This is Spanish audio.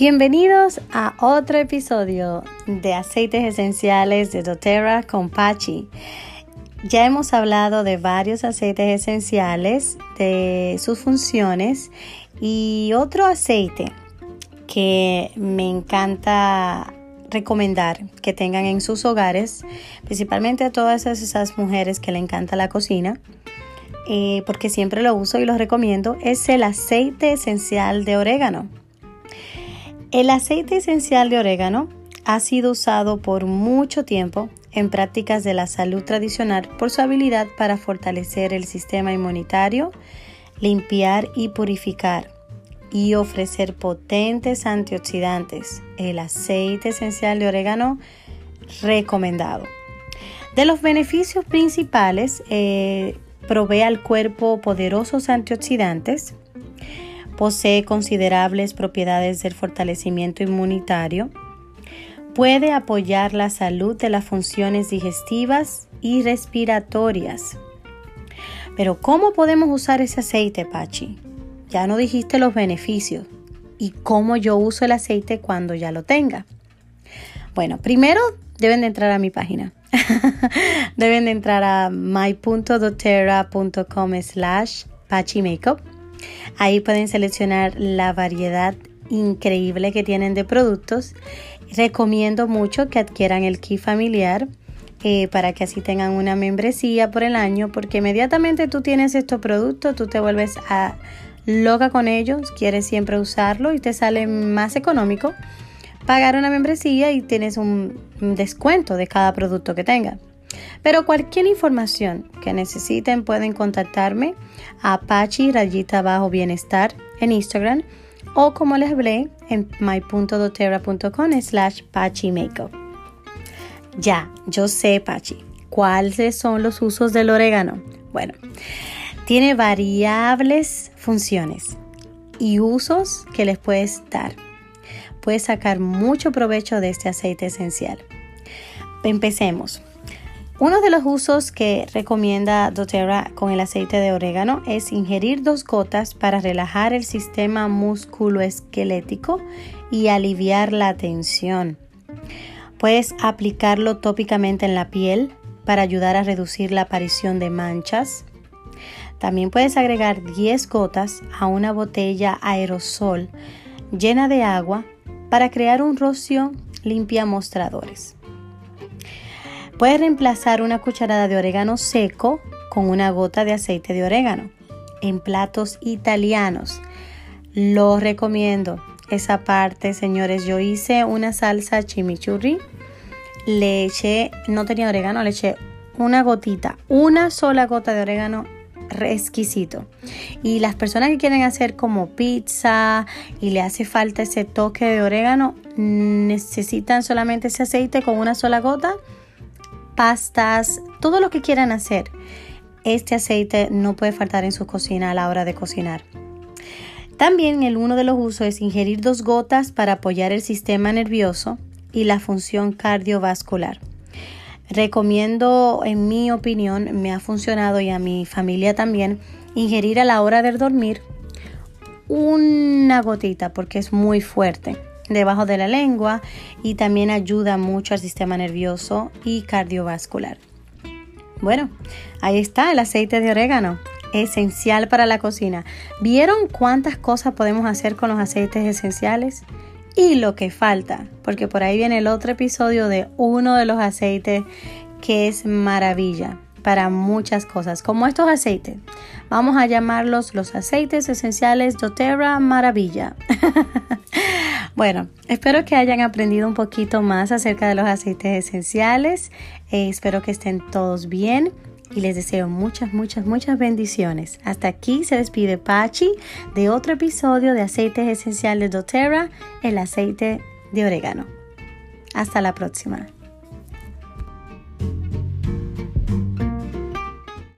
Bienvenidos a otro episodio de aceites esenciales de doTERRA con Pachi. Ya hemos hablado de varios aceites esenciales, de sus funciones y otro aceite que me encanta recomendar que tengan en sus hogares, principalmente a todas esas mujeres que le encanta la cocina, eh, porque siempre lo uso y lo recomiendo, es el aceite esencial de orégano. El aceite esencial de orégano ha sido usado por mucho tiempo en prácticas de la salud tradicional por su habilidad para fortalecer el sistema inmunitario, limpiar y purificar y ofrecer potentes antioxidantes. El aceite esencial de orégano recomendado. De los beneficios principales, eh, provee al cuerpo poderosos antioxidantes, posee considerables propiedades del fortalecimiento inmunitario, puede apoyar la salud de las funciones digestivas y respiratorias. Pero ¿cómo podemos usar ese aceite, Pachi? Ya no dijiste los beneficios y cómo yo uso el aceite cuando ya lo tenga. Bueno, primero deben de entrar a mi página. deben de entrar a my.doterra.com slash Makeup. Ahí pueden seleccionar la variedad increíble que tienen de productos recomiendo mucho que adquieran el kit familiar eh, para que así tengan una membresía por el año, porque inmediatamente tú tienes estos productos, tú te vuelves a loca con ellos, quieres siempre usarlo y te sale más económico pagar una membresía y tienes un descuento de cada producto que tenga. Pero cualquier información que necesiten pueden contactarme a Apache Rayita Bajo Bienestar en Instagram o como les hablé en my.doterra.com slash Makeup. Ya, yo sé, Pachi, ¿cuáles son los usos del orégano? Bueno, tiene variables funciones y usos que les puedes dar. Puedes sacar mucho provecho de este aceite esencial. Empecemos. Uno de los usos que recomienda doTERRA con el aceite de orégano es ingerir dos gotas para relajar el sistema musculoesquelético y aliviar la tensión. Puedes aplicarlo tópicamente en la piel para ayudar a reducir la aparición de manchas. También puedes agregar 10 gotas a una botella aerosol llena de agua para crear un rocío limpia mostradores. Puedes reemplazar una cucharada de orégano seco con una gota de aceite de orégano en platos italianos. Lo recomiendo. Esa parte, señores, yo hice una salsa chimichurri. Le eché, no tenía orégano, le eché una gotita, una sola gota de orégano exquisito. Y las personas que quieren hacer como pizza y le hace falta ese toque de orégano, necesitan solamente ese aceite con una sola gota pastas, todo lo que quieran hacer. Este aceite no puede faltar en su cocina a la hora de cocinar. También el uno de los usos es ingerir dos gotas para apoyar el sistema nervioso y la función cardiovascular. Recomiendo, en mi opinión, me ha funcionado y a mi familia también, ingerir a la hora de dormir una gotita porque es muy fuerte debajo de la lengua y también ayuda mucho al sistema nervioso y cardiovascular. Bueno, ahí está el aceite de orégano, esencial para la cocina. ¿Vieron cuántas cosas podemos hacer con los aceites esenciales? Y lo que falta, porque por ahí viene el otro episodio de uno de los aceites que es maravilla para muchas cosas, como estos aceites. Vamos a llamarlos los aceites esenciales doTERRA Maravilla. bueno, espero que hayan aprendido un poquito más acerca de los aceites esenciales. Eh, espero que estén todos bien y les deseo muchas, muchas, muchas bendiciones. Hasta aquí se despide Pachi de otro episodio de aceites esenciales doTERRA, el aceite de orégano. Hasta la próxima.